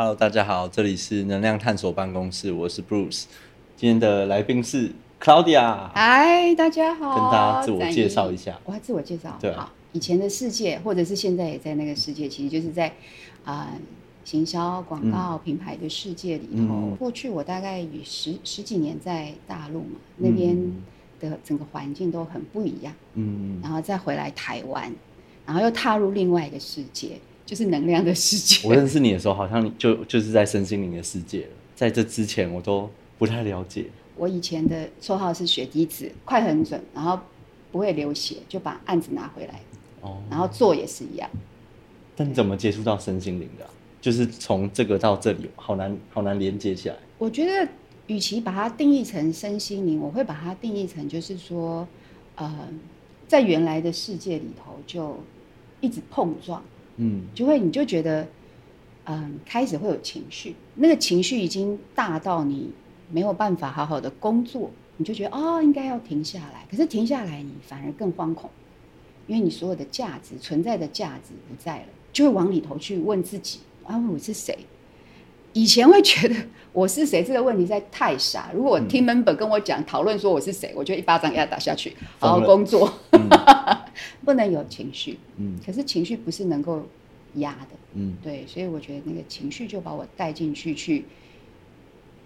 Hello，大家好，这里是能量探索办公室，我是 Bruce。今天的来宾是 Claudia，嗨，大家好，跟大家自我介绍一下。我要自我介绍，对好，以前的世界，或者是现在也在那个世界，其实就是在啊、行销、广告、品牌的世界里头。嗯。过去我大概有十十几年在大陆嘛，那边的整个环境都很不一样，嗯，然后再回来台湾，然后又踏入另外一个世界，就是能量的世界。我认识你的时候，好像你就就是在身心灵的世界了。在这之前，我都不太了解。我以前的绰号是血滴子，快很准，然后不会流血，就把案子拿回来，哦，然后做也是一样。但你怎么接触到身心灵的啊、就是从这个到这里，好难好难连接起来。我觉得，与其把它定义成身心灵，我会把它定义成就是说，呃，在原来的世界里头就一直碰撞，嗯就会你就觉得，嗯、开始会有情绪，那个情绪已经大到你没有办法好好的工作，你就觉得哦，应该要停下来。可是停下来，你反而更惶恐，因为你所有的价值存在的价值不在了，就会往里头去问自己啊，我是谁？以前会觉得我是谁这个问题实在太傻。如果我听 member 跟我讲讨论说我是谁，我就一巴掌给他打下去，好好工作，不能有情绪。嗯可是情绪不是能够压的，嗯对，所以我觉得那个情绪就把我带进去，去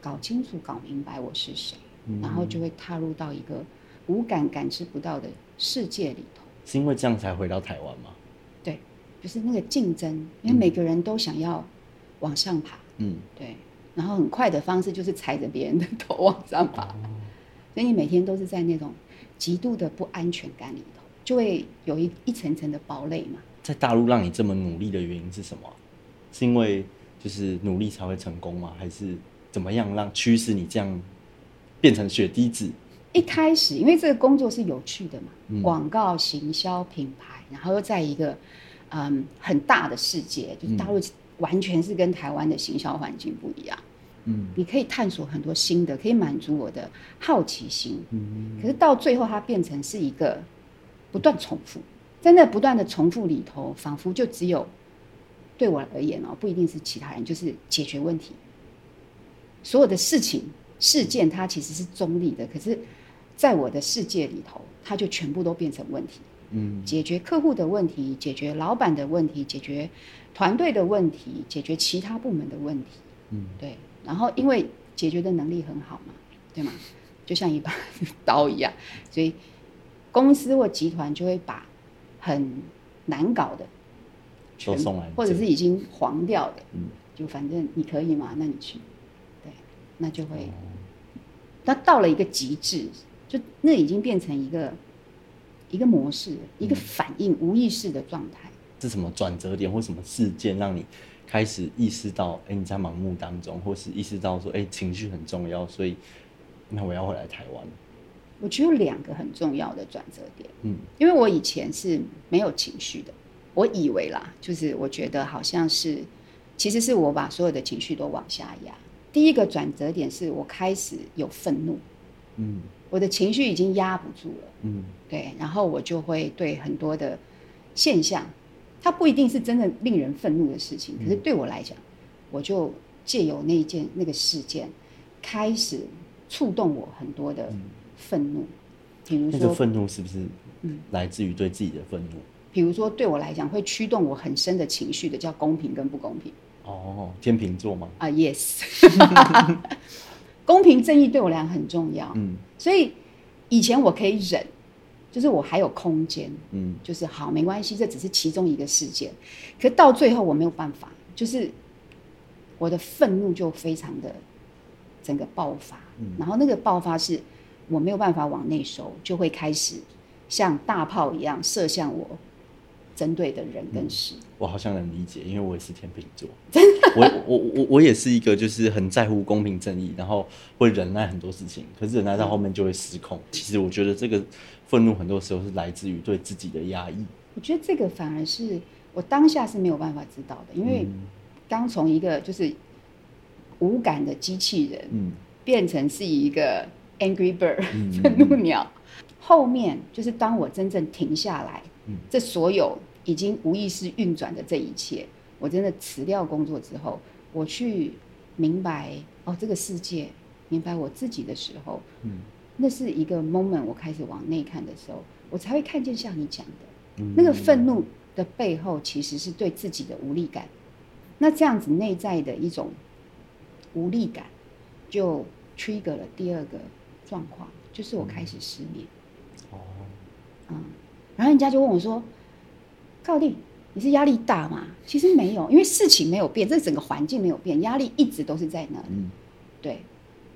搞清楚、搞明白我是谁，嗯然后就会踏入到一个无感感知不到的世界里头。是因为这样才回到台湾吗？对，就是那个竞争，因为每个人都想要往上爬，嗯，对，然后很快的方式就是踩着别人的头往上爬，所以你每天都是在那种极度的不安全感里头，就会有一一层层的堡垒嘛。在大陆让你这么努力的原因是什么啊？是因为就是努力才会成功吗？还是怎么样让驱使你这样变成血滴子？一开始，因为这个工作是有趣的嘛，嗯广告、行销、品牌，然后又在一个嗯很大的世界，就是大陆完全是跟台湾的行销环境不一样。嗯你可以探索很多新的，可以满足我的好奇心。嗯可是到最后，它变成是一个不断重复，在那不断的重复里头，仿佛就只有对我而言哦，不一定是其他人，就是解决问题。所有的事情事件，它其实是中立的，可是在我的世界里头，它就全部都变成问题。嗯解决客户的问题，解决老板的问题，解决团队的问题，解决其他部门的问题。嗯对，然后因为解决的能力很好嘛，对吗？就像一把 刀一样，所以公司或集团就会把很难搞的全都送来你或者是已经黄掉的，嗯就反正你可以嘛，那你去，对，那就会，哦那到了一个极致，就那已经变成一个一个模式，一嗯个反应，无意识的状态。是什么转折点或什么事件让你开始意识到，哎、你在盲目当中，或是意识到说，哎、情绪很重要，所以那我要回来台湾。我觉得有两个很重要的转折点。嗯。因为我以前是没有情绪的，我以为啦，就是我觉得好像是，其实是我把所有的情绪都往下压。第一个转折点是我开始有愤怒，嗯。我的情绪已经压不住了，嗯。对，然后我就会对很多的现象，它不一定是真的令人愤怒的事情，可是对我来讲，我就借由那一件那个事件，开始触动我很多的愤怒，比如说那个愤怒是不是嗯。来自于对自己的愤怒？比如说对我来讲会驱动我很深的情绪的叫公平跟不公平。哦，天秤座吗？啊，yes，公平正义对我来讲很重要，嗯。所以以前我可以忍，就是我还有空间，嗯。就是好没关系，这只是其中一个事件，可到最后我没有办法，就是我的愤怒就非常的整个爆发，然后那个爆发是我没有办法往内收，就会开始像大炮一样射向我针对的人跟事。我好像能理解，因为我也是天秤座。真的，我我我我也是一个就是很在乎公平正义，然后会忍耐很多事情，可是忍耐到后面就会失控。其实我觉得这个愤怒很多时候是来自于对自己的压抑。我觉得这个反而是我当下是没有办法知道的，因为刚从一个就是无感的机器人，嗯变成是一个 angry bird 愤怒鸟。后面就是当我真正停下来，这所有已经无意识运转的这一切，我真的辞掉工作之后，我去明白哦这个世界，明白我自己的时候，嗯。那是一个 moment，我开始往内看的时候，我才会看见像你讲的。嗯。那个愤怒的背后，其实是对自己的无力感。那这样子内在的一种无力感，就 trigger 了第二个状况，就是我开始失眠。哦，嗯，然后人家就问我说：“高丽，你是压力大吗？”其实没有，因为事情没有变，这整个环境没有变，压力一直都是在那里。嗯对，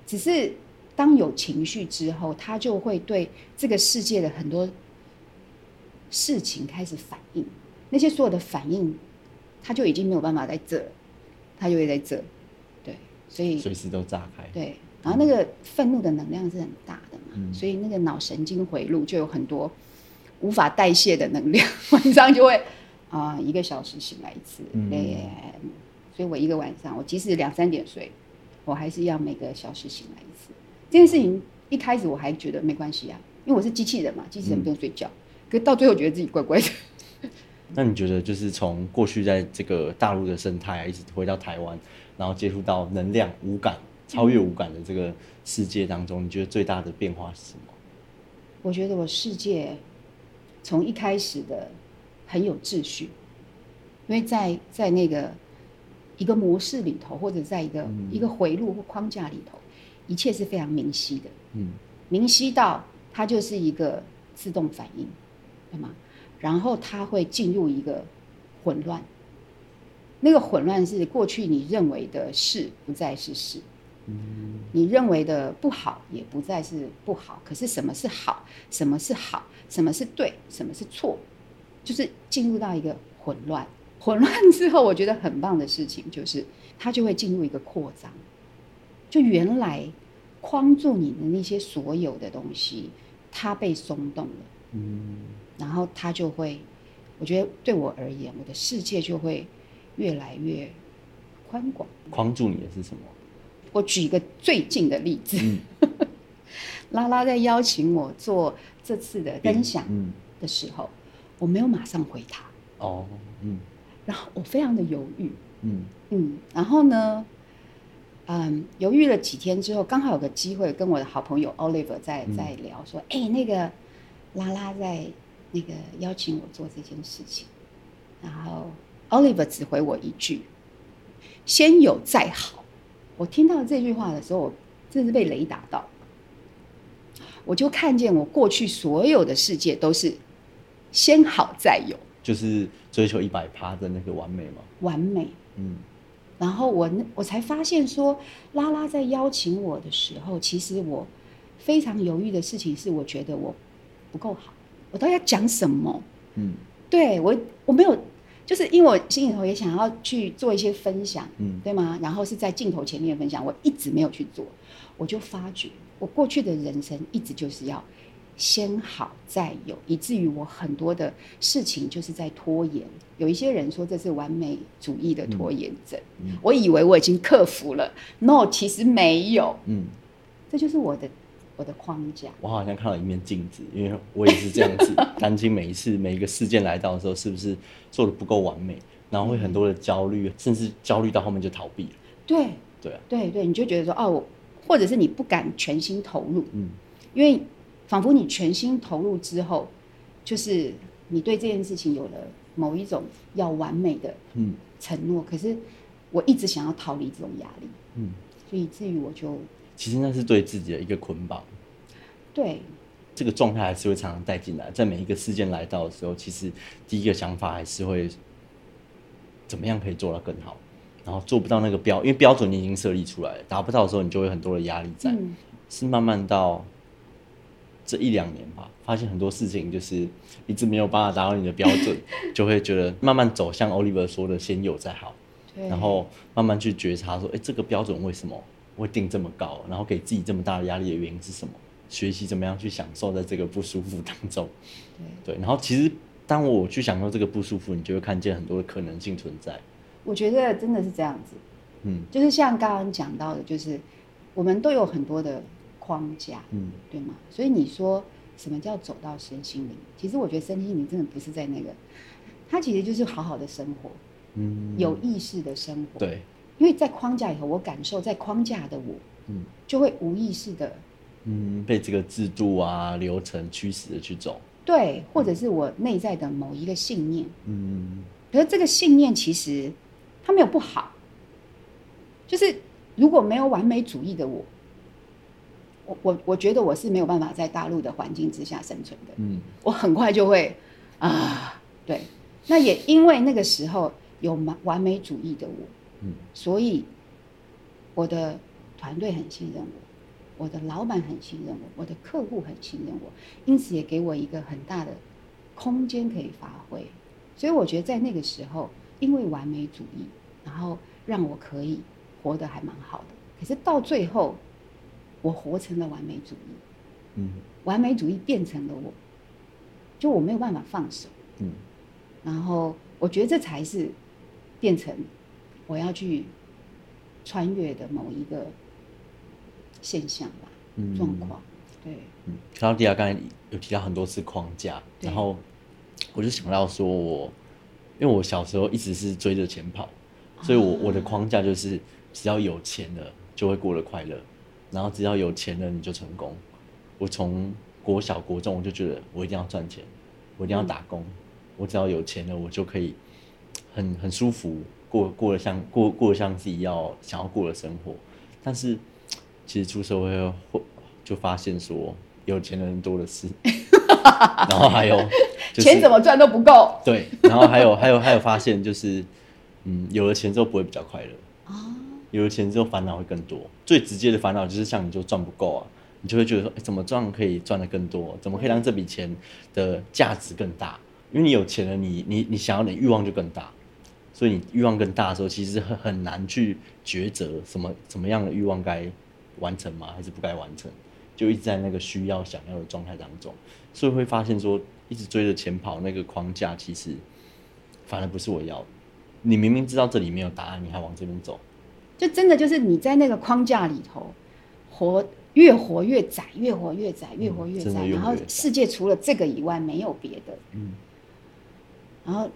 只是当有情绪之后，他就会对这个世界的很多事情开始反应，那些所有的反应，他就已经没有办法在这，他就会在这。对，所以随时都炸开。对，然后那个愤怒的能量是很大的嘛，嗯所以那个脑神经回路就有很多无法代谢的能量，晚上就会啊、一个小时醒来一次，嗯对，所以我一个晚上，我即使两三点睡，我还是要每个小时醒来一次。这件事情一开始我还觉得没关系啊，因为我是机器人嘛，机器人不用睡觉，可是到最后觉得自己怪怪的。那你觉得，就是从过去在这个大陆的生态啊，一直回到台湾，然后接触到能量、无感、超越五感的这个世界当中，你觉得最大的变化是什么？我觉得我世界从一开始的很有秩序，因为在在那个一个模式里头，或者在一个、嗯。一个回路或框架里头，一切是非常明晰的，嗯。明晰到它就是一个自动反应，对吗？然后它会进入一个混乱，那个混乱是过去你认为的事不再是事，嗯你认为的不好也不再是不好，可是什么是好，什么是好，什么是对，什么是错，就是进入到一个混乱。混乱之后，我觉得很棒的事情就是它就会进入一个扩张，就原来框住你的那些所有的东西，它被松动了，嗯然后它就会，我觉得对我而言，我的世界就会越来越宽广。框住你的是什么？我举一个最近的例子，嗯。拉拉在邀请我做这次的分享嗯。的时候，我没有马上回他，哦嗯。然后我非常的犹豫，嗯。嗯，然后呢，嗯，犹豫了几天之后，刚好有个机会跟我的好朋友 Oliver 在嗯。在聊说，哎、那个拉拉在那个邀请我做这件事情，然后 Oliver 只回我一句：“先有再好。”我听到这句话的时候，我真是被雷打到，我就看见我过去所有的世界都是先好再有，就是追求一百趴的那个完美吗。完美。嗯然后我我才发现说，拉拉在邀请我的时候，其实我非常犹豫的事情是，我觉得我不够好，我到底要讲什么？嗯对我我没有，就是因为我心里头也想要去做一些分享，嗯对吗？然后是在镜头前面分享，我一直没有去做，我就发觉我过去的人生一直就是要先好再有，以至于我很多的事情就是在拖延。有一些人说这是完美主义的拖延症，嗯我以为我已经克服了，no，其实没有，嗯，这就是我的我的框架。我好像看到一面镜子，因为我也是这样子，担心每一次每一个事件来到的时候，是不是做的不够完美，然后会很多的焦虑，甚至焦虑到后面就逃避了。对对啊，对对，你就觉得说哦，或者是你不敢全心投入，嗯因为仿佛你全心投入之后，就是你对这件事情有了某一种要完美的嗯承诺，可是我一直想要逃离这种压力，嗯，所以以至于我就其实那是对自己的一个捆绑。对这个状态还是会常常带进来，在每一个事件来到的时候，其实第一个想法还是会怎么样可以做到更好，然后做不到那个标，因为标准你已经设立出来了，达不到的时候，你就会有很多的压力在。嗯是慢慢到这一两年吧，发现很多事情就是一直没有办法达到你的标准，就会觉得慢慢走向 Oliver 说的先有再好，然后慢慢去觉察说，哎、这个标准为什么会定这么高？然后给自己这么大的压力的原因是什么？学习怎么样去享受在这个不舒服当中，对，对。然后其实当我去享受这个不舒服，你就会看见很多的可能性存在。我觉得真的是这样子，嗯就是像刚刚讲到的，就是我们都有很多的框架，嗯对吗？所以你说什么叫走到身心灵？其实我觉得身心灵真的不是在那个，它其实就是好好的生活，嗯，有意识的生活。，对，因为在框架以后，我感受在框架的我，嗯就会无意识的嗯，被这个制度啊流程驱使的去走，对，或者是我内在的某一个信念。嗯可是这个信念其实它没有不好，就是如果没有完美主义的我，我我我觉得我是没有办法在大陆的环境之下生存的。嗯我很快就会啊，对。那也因为那个时候有完完美主义的我，嗯所以我的团队很信任我，我的老板很信任我，我的客户很信任我，因此也给我一个很大的空间可以发挥。所以我觉得在那个时候，因为完美主义，然后让我可以活得还蛮好的。可是到最后，我活成了完美主义，嗯完美主义变成了我，就我没有办法放手。嗯然后我觉得这才是变成我要去穿越的某一个现象吧，嗯状况。对，嗯，克劳迪亚刚才有提到很多次框架，然后我就想到说我，因为我小时候一直是追着钱跑，所以我我的框架就是只要有钱了就会过得快乐，然后只要有钱了你就成功。我从国小国中我就觉得我一定要赚钱，我一定要打工，我只要有钱了我就可以很很舒服过过得像过过得像自己要想要过的生活。但是其实出社会后就发现说有钱的人多的是，然后还有、就是、钱怎么赚都不够对，然后还有还有还有发现就是，嗯，有了钱之后不会比较快乐，啊！有了钱之后烦恼会更多。最直接的烦恼就是像你就赚不够啊，你就会觉得说，哎，怎么赚可以赚的更多？怎么可以让这笔钱的价值更大？因为你有钱了，你你你想要的欲望就更大，所以你欲望更大的时候，其实很很难去抉择什么什么样的欲望该完成吗，还是不该完成？就一直在那个需要想要的状态当中，所以会发现说，一直追着钱跑那个框架，其实反而不是我要的。你明明知道这里没有答案，你还往这边走，就真的就是你在那个框架里头活，越活越窄，越活越窄，越活越窄，然后世界除了这个以外没有别的。嗯然后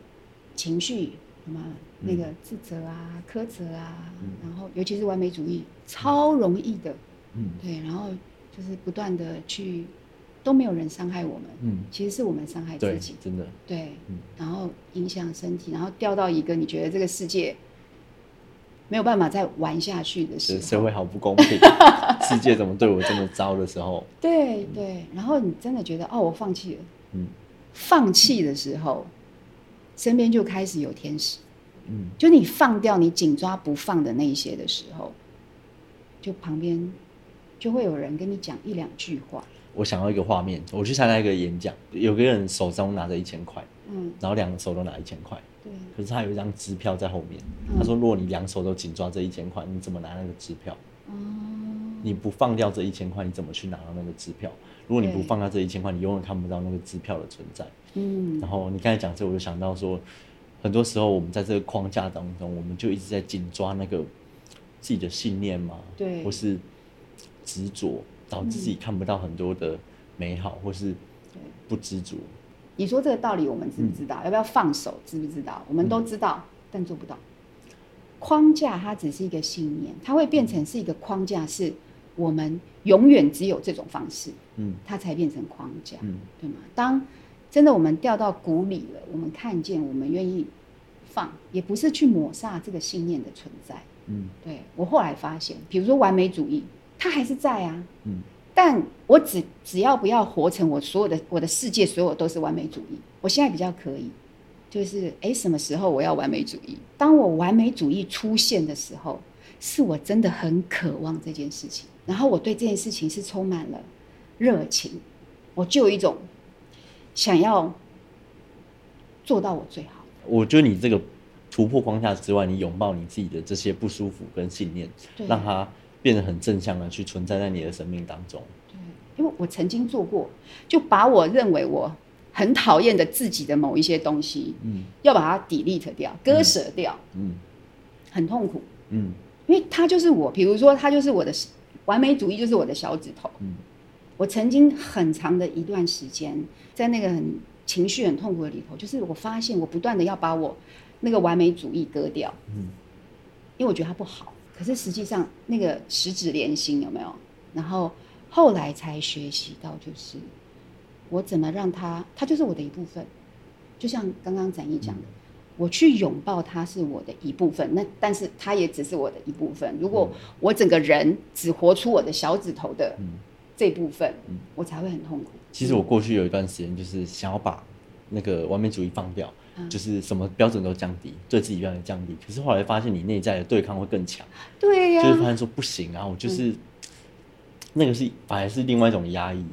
情绪什么那个自责啊、苛责啊，然后尤其是完美主义，超容易的，嗯。对，然后就是不断的去，都没有人伤害我们，嗯，其实是我们伤害自己，，真的，对嗯，然后影响身体，然后掉到一个你觉得这个世界没有办法再玩下去的时候，社会好不公平，世界怎么对我这么糟的时候，对对，然后你真的觉得哦，我放弃了，嗯。放弃的时候，身边就开始有天使。嗯就你放掉你紧抓不放的那一些的时候，就旁边就会有人跟你讲一两句话，我想到一个画面，我去参加一个演讲，有个人手中拿着一千块，嗯，然后两个手都拿一千块，对，可是他有一张支票在后面。嗯他说，如果你两手都紧抓这一千块，你怎么拿那个支票？哦，你不放掉这一千块，你怎么去拿到那个支票？如果你不放掉这一千块，你永远看不到那个支票的存在。嗯然后你刚才讲这，我就想到说，很多时候我们在这个框架当中，我们就一直在紧抓那个自己的信念嘛，对或是执着，导致自己看不到很多的美好，或是不知足。你说这个道理我们知不知嗯道？要不要放手？知不知道？我们都知道，但做不到。框架它只是一个信念，它会变成是一个框架，是我们永远只有这种方式，嗯它才变成框架。嗯对吗？当真的我们掉到谷里了，我们看见，我们愿意放，也不是去抹杀这个信念的存在。嗯对我后来发现，比如说完美主义，它还是在啊，嗯但我只只要不要活成我所有的我的世界所有都是完美主义，我现在比较可以，就是诶，什么时候我要完美主义？当我完美主义出现的时候，是我真的很渴望这件事情，然后我对这件事情是充满了热情，我就有一种想要做到我最好。我觉得你这个突破框架之外，你拥抱你自己的这些不舒服跟信念，对。让它变得很正向的去存在在你的生命当中。对，因为我曾经做过，就把我认为我很讨厌的自己的某一些东西，嗯。要把它 delete 掉、割舍掉，嗯。很痛苦，嗯。因为它就是我，比如说它就是我的完美主义，就是我的小指头。嗯。我曾经很长的一段时间，在那个很情绪很痛苦的里头，就是我发现我不断的要把我那个完美主义割掉，嗯因为我觉得它不好。可是实际上那个十指连心有没有？然后后来才学习到，就是我怎么让它，它就是我的一部分。就像刚刚展毅讲的，我去拥抱它是我的一部分，那但是它也只是我的一部分。如果我整个人只活出我的小指头的这部分，我才会很痛苦。其实我过去有一段时间就是想要把那个完美主义放掉，就是什么标准都降低，对自己标准降低。可是后来发现你内在的对抗会更强，对呀，就是发现说不行啊，我就是那个是反而是另外一种压抑，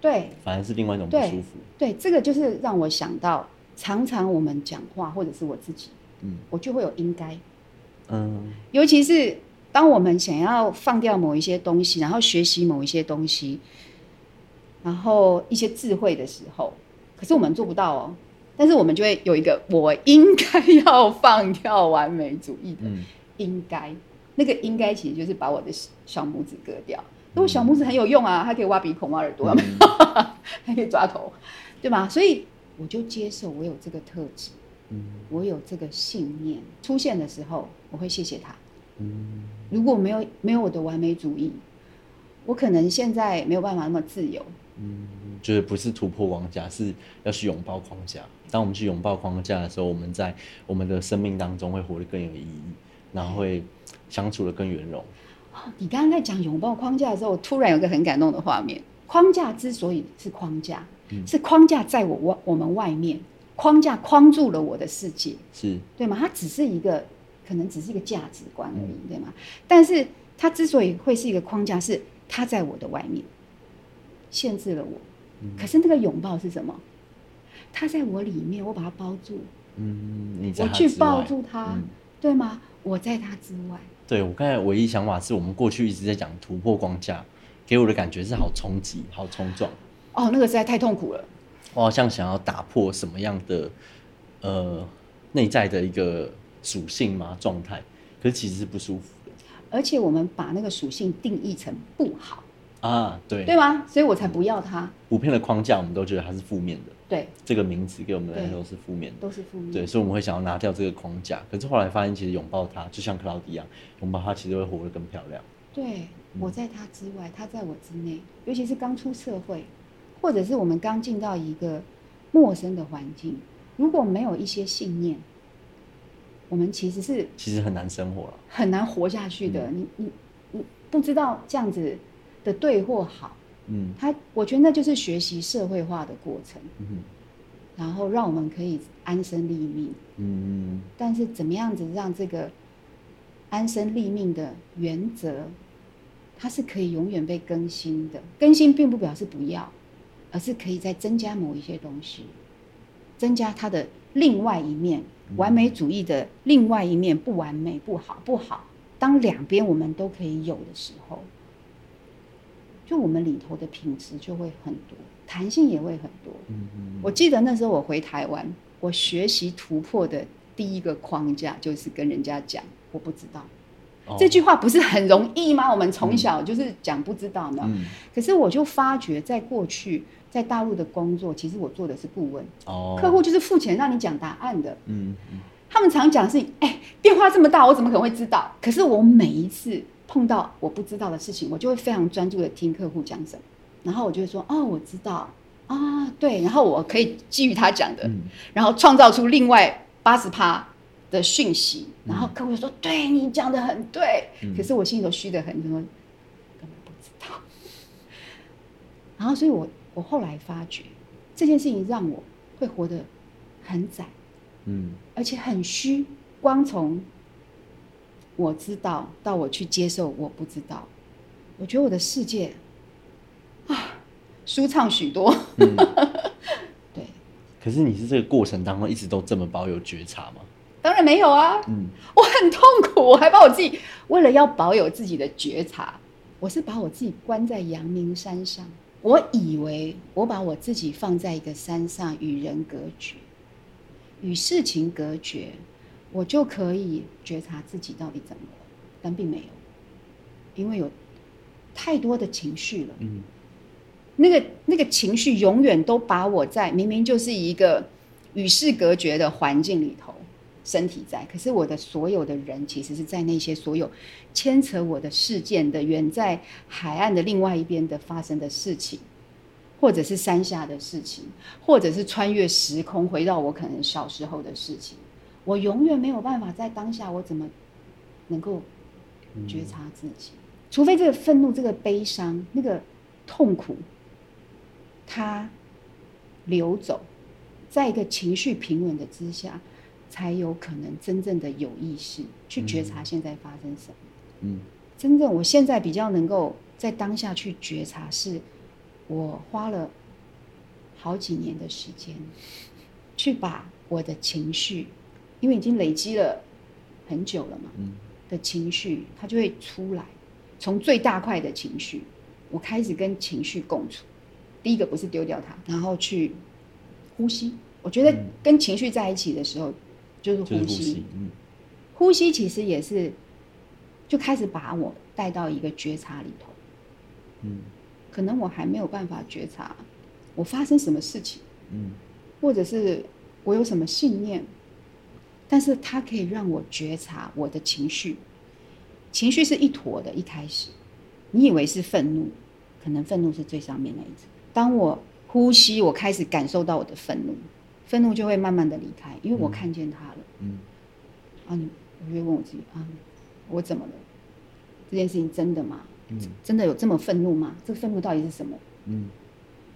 对，反而是另外一种不舒服。对，这个就是让我想到。常常我们讲话，或者是我自己，嗯，我就会有应该，嗯，尤其是当我们想要放掉某一些东西，然后学习某一些东西，然后一些智慧的时候，可是我们做不到哦。但是我们就会有一个我应该要放掉完美主义的应该，那个应该其实就是把我的小拇指割掉。因为小拇指很有用啊，它可以挖鼻孔、挖耳朵，还可以抓头，对吧？所以。我就接受我有这个特质，嗯，我有这个信念出现的时候，我会谢谢他，嗯，如果没有没有我的完美主义，我可能现在没有办法那么自由，嗯，就是不是突破框架，是要去拥抱框架。当我们去拥抱框架的时候，我们在我们的生命当中会活得更有意义，然后会相处的更圆融。你刚刚在讲拥抱框架的时候，我突然有个很感动的画面。框架之所以是框架。是框架在我外我们外面，框架框住了我的世界，是对吗？它只是一个，可能只是一个价值观而已，对吗？但是它之所以会是一个框架，是它在我的外面，限制了我。可是那个拥抱是什么？它在我里面，我把它包住。嗯，我去抱住它，对吗？我在它之外。对我刚才唯一想法是我们过去一直在讲突破框架，给我的感觉是好冲击、好冲撞。哦，那个实在太痛苦了。我好像想要打破什么样的呃内在的一个属性嘛状态，可是其实是不舒服的。而且我们把那个属性定义成不好啊，对对吗？所以我才不要它。普遍的框架我们都觉得它是负面的，对这个名字给我们来说是负面的，都是负面。对，所以我们会想要拿掉这个框架。可是后来发现，其实拥抱它，就像克劳迪一样，拥抱它其实会活得更漂亮。对，我在他之外，他在我之内，尤其是刚出社会。或者是我们刚进到一个陌生的环境，如果没有一些信念，我们其实是其实很难生活了，很难活下去的。你你你不知道这样子的对或好，嗯，他我觉得那就是学习社会化的过程，嗯，然后让我们可以安身立命，嗯，但是怎么样子让这个安身立命的原则，它是可以永远被更新的。更新并不表示不要。而是可以再增加某一些东西，增加它的另外一面，完美主义的另外一面，不完美、不好、不好。当两边我们都可以有的时候，就我们里头的品质就会很多，弹性也会很多。嗯嗯。我记得那时候我回台湾，我学习突破的第一个框架就是跟人家讲我不知道。这句话不是很容易吗？我们从小就是讲不知道呢。可是我就发觉，在过去。在大陆的工作，其实我做的是顾问。哦，客户就是付钱让你讲答案的。嗯嗯，他们常讲是，哎，变化这么大，我怎么可能会知道？可是我每一次碰到我不知道的事情，我就会非常专注的听客户讲什么，然后我就会说，哦，我知道啊，对，然后我可以基于他讲的，然后创造出另外八十趴的讯息，然后客户说，对你讲的很对，可是我心里头虚的很，就说根本不知道。然后，所以我。我后来发觉，这件事情让我会活得很窄，嗯，而且很虚。光从我知道到我去接受我不知道，我觉得我的世界啊舒畅许多。对。可是你是这个过程当中一直都这么保有觉察吗？当然没有啊。嗯。我很痛苦，我还把我自己为了要保有自己的觉察，我是把我自己关在阳明山上。我以为我把我自己放在一个山上，与人隔绝，与事情隔绝，我就可以觉察自己到底怎么了，但并没有，因为有太多的情绪了。嗯，那个那个情绪永远都把我在明明就是一个与世隔绝的环境里头，身体在，可是我的所有的人其实是在那些所有牵扯我的事件的远在海岸的另外一边的发生的事情，或者是山下的事情，或者是穿越时空回到我可能小时候的事情，我永远没有办法在当下我怎么能够觉察自己，除非这个愤怒、这个悲伤、那个痛苦，它流走，在一个情绪平稳的之下，才有可能真正的有意识去觉察现在发生什么。嗯。真正我现在比较能够在当下去觉察，是我花了好几年的时间，去把我的情绪，因为已经累积了很久了嘛，嗯的情绪，它就会出来。从最大块的情绪，我开始跟情绪共处。第一个不是丢掉它，然后去呼吸。我觉得嗯跟情绪在一起的时候，就是就是呼。吸，嗯呼吸其实也是，就开始把我带到一个觉察里头。嗯可能我还没有办法觉察我发生什么事情，嗯或者是我有什么信念，但是它可以让我觉察我的情绪。情绪是一坨的，一开始你以为是愤怒，可能愤怒是最上面那一层。当我呼吸，我开始感受到我的愤怒，愤怒就会慢慢的离开，因为我看见它了。嗯啊，你我就会问我自己啊，我怎么了？这件事情真的吗？嗯真的有这么愤怒吗？这个愤怒到底是什么？嗯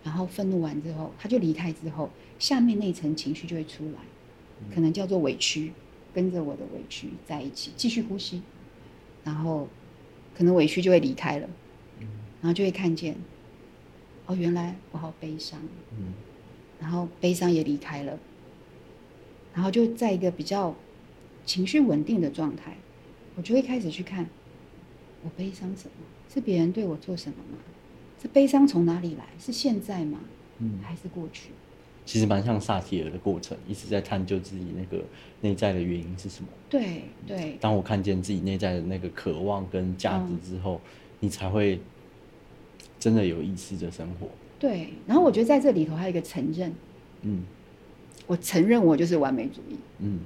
然后愤怒完之后，他就离开之后，下面那层情绪就会出来，可能叫做委屈，跟着我的委屈在一起，继续呼吸，然后可能委屈就会离开了，然后就会看见，哦，原来我好悲伤，嗯然后悲伤也离开了，然后就在一个比较情绪稳定的状态，我就会开始去看，我悲伤什么？是别人对我做什么吗？这悲伤从哪里来？是现在吗？嗯，还是过去？其实蛮像萨提尔的过程，一直在探究自己那个内在的原因是什么。对对当我看见自己内在的那个渴望跟价值之后，你才会真的有意识的生活。对。然后我觉得在这里头还有一个承认，嗯我承认我就是完美主义，嗯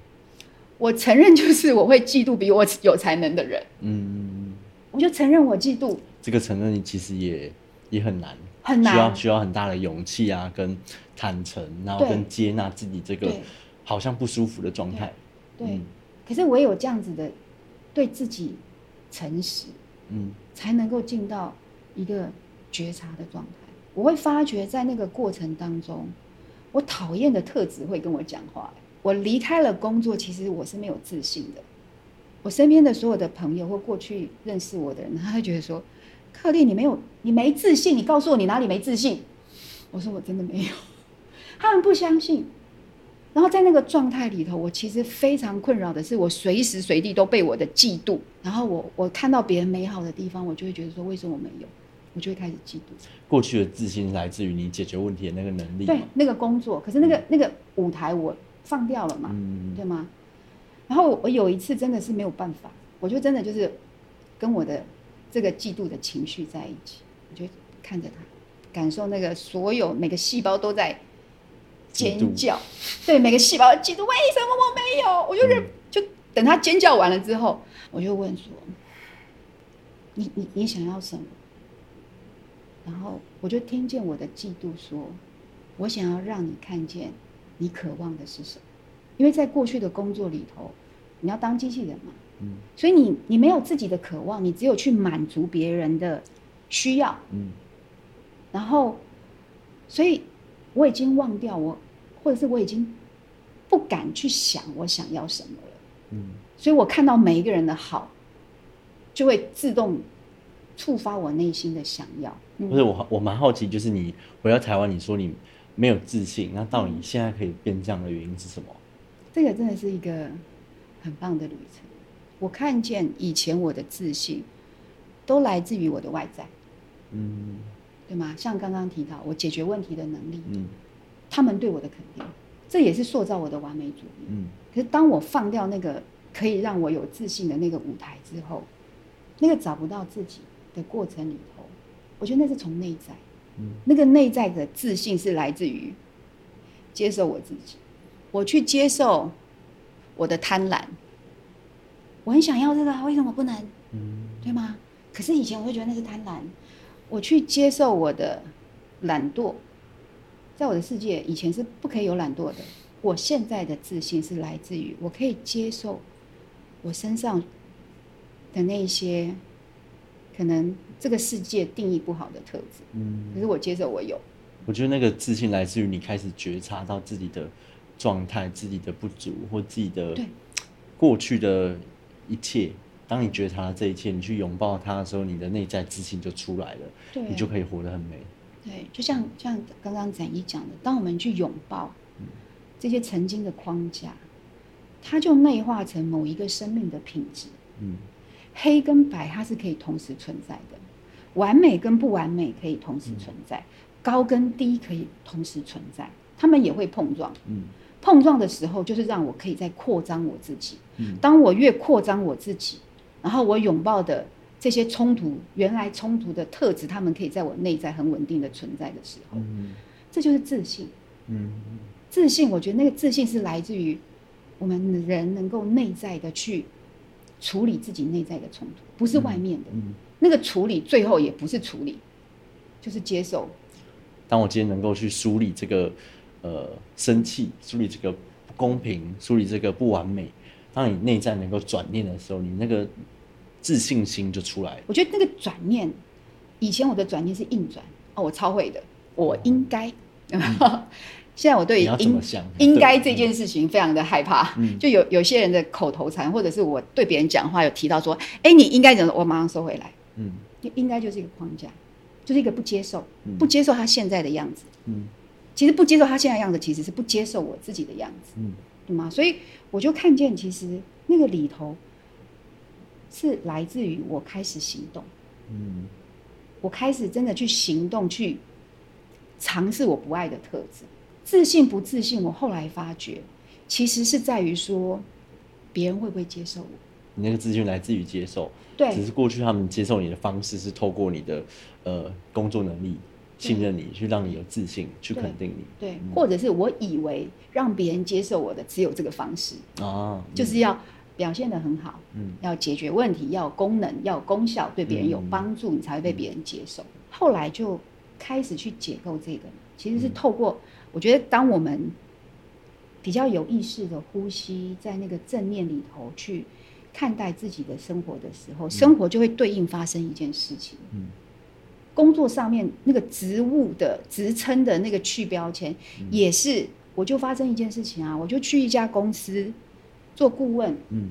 我承认就是我会嫉妒比我有才能的人，嗯，我就承认我嫉妒这个承认其实也也很难，很难需要需要很大的勇气啊，跟坦诚，然后跟接纳自己这个好像不舒服的状态。对。嗯可是唯有这样子的对自己诚实，嗯才能够进到一个觉察的状态。我会发觉在那个过程当中，我讨厌的特质会跟我讲话。我离开了工作，其实我是没有自信的。我身边的所有的朋友或过去认识我的人，他会觉得说：“克莉，你没有，你没自信，你告诉我你哪里没自信？”我说：“我真的没有。”他们不相信。然后在那个状态里头，我其实非常困扰的是，我随时随地都被我的嫉妒，然后我我看到别人美好的地方，我就会觉得说，为什么我没有？我就会开始嫉妒。过去的自信来自于你解决问题的那个能力。对那个工作，可是那个那个舞台我放掉了嘛，嗯对吗？然后我有一次真的是没有办法，我就真的就是跟我的这个嫉妒的情绪在一起，我就看着他，感受那个所有每个细胞都在尖叫，对每个细胞嫉妒，为什么我没有？我就忍，就等他尖叫完了之后，我就问说：“你你你想要什么？”然后我就听见我的嫉妒说：“我想要让你看见你渴望的是什么。”因为在过去的工作里头，你要当机器人嘛，嗯所以你你没有自己的渴望，你只有去满足别人的需要，嗯然后，所以我已经忘掉我，或者是我已经不敢去想我想要什么了。嗯所以我看到每一个人的好，就会自动触发我内心的想要。不是我，我蛮好奇，就是你回到台湾，你说你没有自信，那到你现在可以变这样的原因是什么？这个真的是一个很棒的旅程。我看见以前我的自信，都来自于我的外在，嗯对吗？像刚刚提到我解决问题的能力，嗯他们对我的肯定，这也是塑造我的完美主义。嗯可是当我放掉那个可以让我有自信的那个舞台之后，那个找不到自己的过程里头，我觉得那是从内在，嗯那个内在的自信是来自于接受我自己，我去接受我的贪婪，我很想要这个啊，为什么不能？嗯对吗？可是以前我会觉得那是贪婪，我去接受我的懒惰，在我的世界以前是不可以有懒惰的。我现在的自信是来自于我可以接受我身上的那些可能这个世界定义不好的特质，嗯，可是我接受我有。我觉得那个自信来自于你开始觉察到自己的状态、自己的不足或自己的对过去的一切。当你觉察了这一切，你去拥抱它的时候，你的内在自信就出来了，对你就可以活得很美。对，就像像刚刚展一讲的，当我们去拥抱这些曾经的框架，它就内化成某一个生命的品质。嗯黑跟白它是可以同时存在的，完美跟不完美可以同时存在，高跟低可以同时存在，他们也会碰撞。嗯碰撞的时候，就是让我可以再扩张我自己。嗯当我越扩张我自己，然后我拥抱的这些冲突，原来冲突的特质，他们可以在我内在很稳定的存在的时候，嗯这就是自信。嗯自信，我觉得那个自信是来自于我们人能够内在的去处理自己内在的冲突，不是外面的。嗯。那个处理最后也不是处理，就是接受。当我今天能够去梳理这个呃生气，梳理这个不公平，梳理这个不完美，当你内在能够转念的时候，你那个自信心就出来了。我觉得那个转念，以前我的转念是硬转，哦，我超会的，我应该。现在我对应应该这件事情非常的害怕，嗯就有有些人的口头禅，或者是我对别人讲话有提到说，哎，你应该怎么，我马上收回来。嗯应应该就是一个框架，就是一个不接受，嗯不接受他现在的样子。嗯其实不接受他现在的样子，其实是不接受我自己的样子，嗯所以我就看见，其实那个里头是来自于我开始行动，嗯我开始真的去行动，去尝试我不爱的特质。自信不自信，我后来发觉，其实是在于说，别人会不会接受我。你那个资讯来自于接受，对只是过去他们接受你的方式是透过你的呃工作能力，信任你，去让你有自信，去肯定你。对，或者是我以为让别人接受我的只有这个方式，啊，就是要表现的很好，嗯。要解决问题，要有功能，要有功效，对别人有帮助，你才会被别人接受。后来就开始去解构这个，其实是透过，我觉得当我们比较有意识的呼吸，在那个正念里头去看待自己的生活的时候，生活就会对应发生一件事情。嗯工作上面那个职务的职称的那个去标签，也是我就发生一件事情啊，我就去一家公司做顾问，嗯，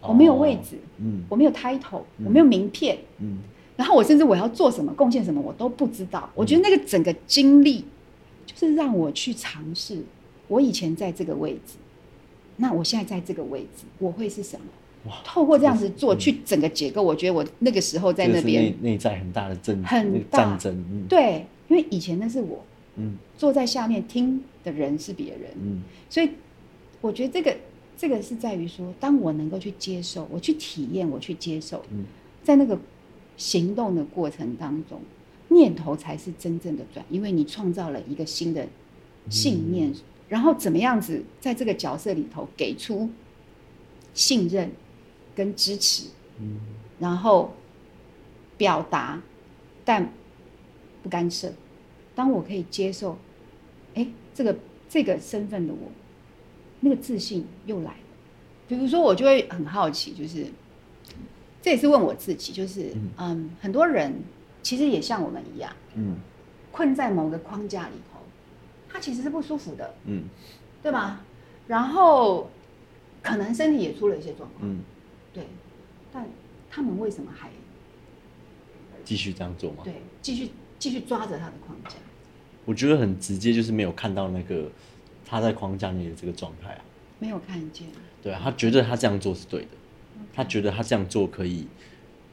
我没有哦位置，嗯。我没有 title，我没有名片，嗯。然后我甚至我要做什么贡献什么我都不知道。我觉得那个整个经历，就是让我去尝试，我以前在这个位置，那我现在在这个位置，我会是什么？哇，透过这样子做，去整个结构，我觉得我那个时候在那边内内在很大的争很大。战争，嗯。对，因为以前那是我嗯。坐在下面听的人是别人，嗯。所以我觉得这个这个是在于说，当我能够去接受，我去体验，我去接受，嗯。在那个行动的过程当中，念头才是真正的转，因为你创造了一个新的信念，然后怎么样子在这个角色里头给出信任跟支持，嗯然后表达，但不干涉。当我可以接受，哎，这个这个身份的我，那个自信又来了。比如说，我就会很好奇，就是这也是问我自己，就是嗯嗯很多人其实也像我们一样，嗯困在某个框架里头，他其实是不舒服的，嗯对吧？然后可能身体也出了一些状况，嗯，对，但他们为什么还继续这样做吗？对继续继续抓着他的框架？我觉得很直接，就是没有看到那个他在框架内的这个状态啊。没有看见，对啊，他觉得他这样做是对的，他觉得他这样做可以，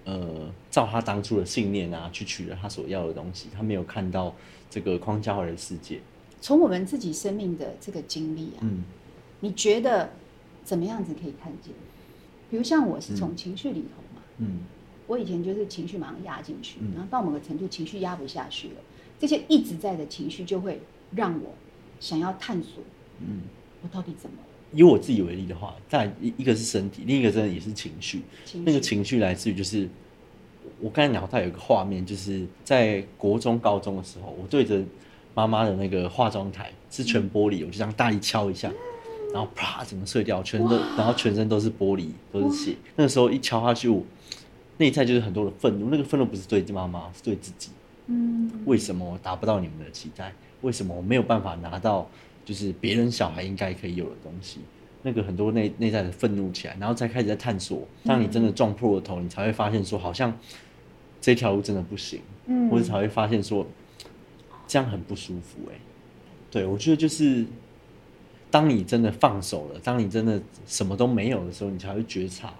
呃，照他当初的信念啊，去取得他所要的东西。他没有看到这个框架外的世界。从我们自己生命的这个经历啊，嗯你觉得怎么样子可以看见？比如像我是从情绪里头嘛，嗯。我以前就是情绪马上压进去，嗯。然后到某个程度情绪压不下去了，这些一直在的情绪就会让我想要探索嗯。我到底怎么了，以我自己为例的话，在一一个是身体，另一个真的也是情绪。情绪。那个情绪来自于就是我刚才脑袋有一个画面，就是在国中、高中的时候，我对着妈妈的那个化妆台是全玻璃，我就这样大力敲一下，然后啪整个碎掉，全身都然后全身都是玻璃，都是血。那个时候一敲下去，我内在就是很多的愤怒，那个愤怒不是对妈妈，是对自己。嗯为什么我达不到你们的期待？为什么我没有办法拿到就是别人小孩应该可以有的东西？那个很多内内在的愤怒起来，然后再开始在探索。当你真的撞破了头，你才会发现说，好像这条路真的不行，嗯或者才会发现说，这样很不舒服、欸。哎，对我觉得就是，当你真的放手了，当你真的什么都没有的时候，你才会觉察，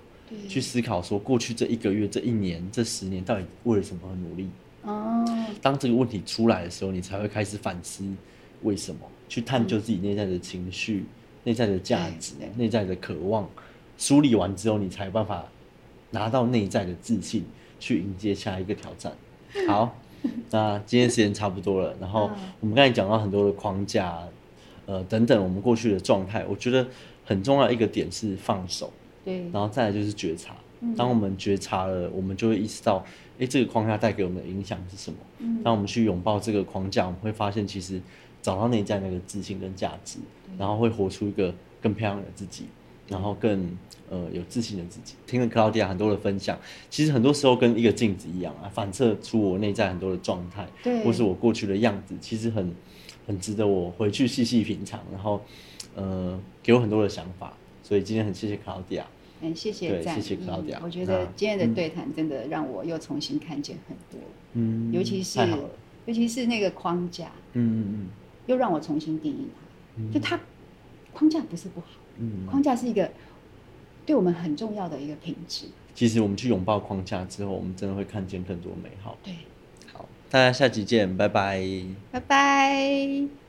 去思考说，过去这一个月、这一年、这十年，到底为了什么而努力？哦，当这个问题出来的时候，你才会开始反思为什么，去探究自己内在的情绪、内在的价值、内在的渴望。梳理完之后，你才有办法拿到内在的自信，去迎接下一个挑战。好，那今天时间差不多了，然后嗯我们刚才讲到很多的框架，呃等等，我们过去的状态，我觉得很重要一个点是放手。对，然后再来就是觉察。嗯当我们觉察了，我们就会意识到，诶，这个框架带给我们的影响是什么。嗯当我们去拥抱这个框架，我们会发现，其实找到内在那个自信跟价值，然后会活出一个更漂亮的自己，然后更呃有自信的自己。听了克劳迪亚很多的分享，其实很多时候跟一个镜子一样啊，反射出我内在很多的状态，对或是我过去的样子，其实很很值得我回去细细品尝，然后呃给我很多的想法。所以今天很谢谢 Claudia。嗯，谢谢赞对谢谢一 Claudia 我觉得今天的对谈真的让我又重新看见很多，嗯尤其是尤其是那个框架，嗯嗯嗯又让我重新定义它。嗯就它框架不是不好，嗯框架是一个对我们很重要的一个品质。其实我们去拥抱框架之后，我们真的会看见更多美好。对，好，大家下期见，拜拜。拜拜。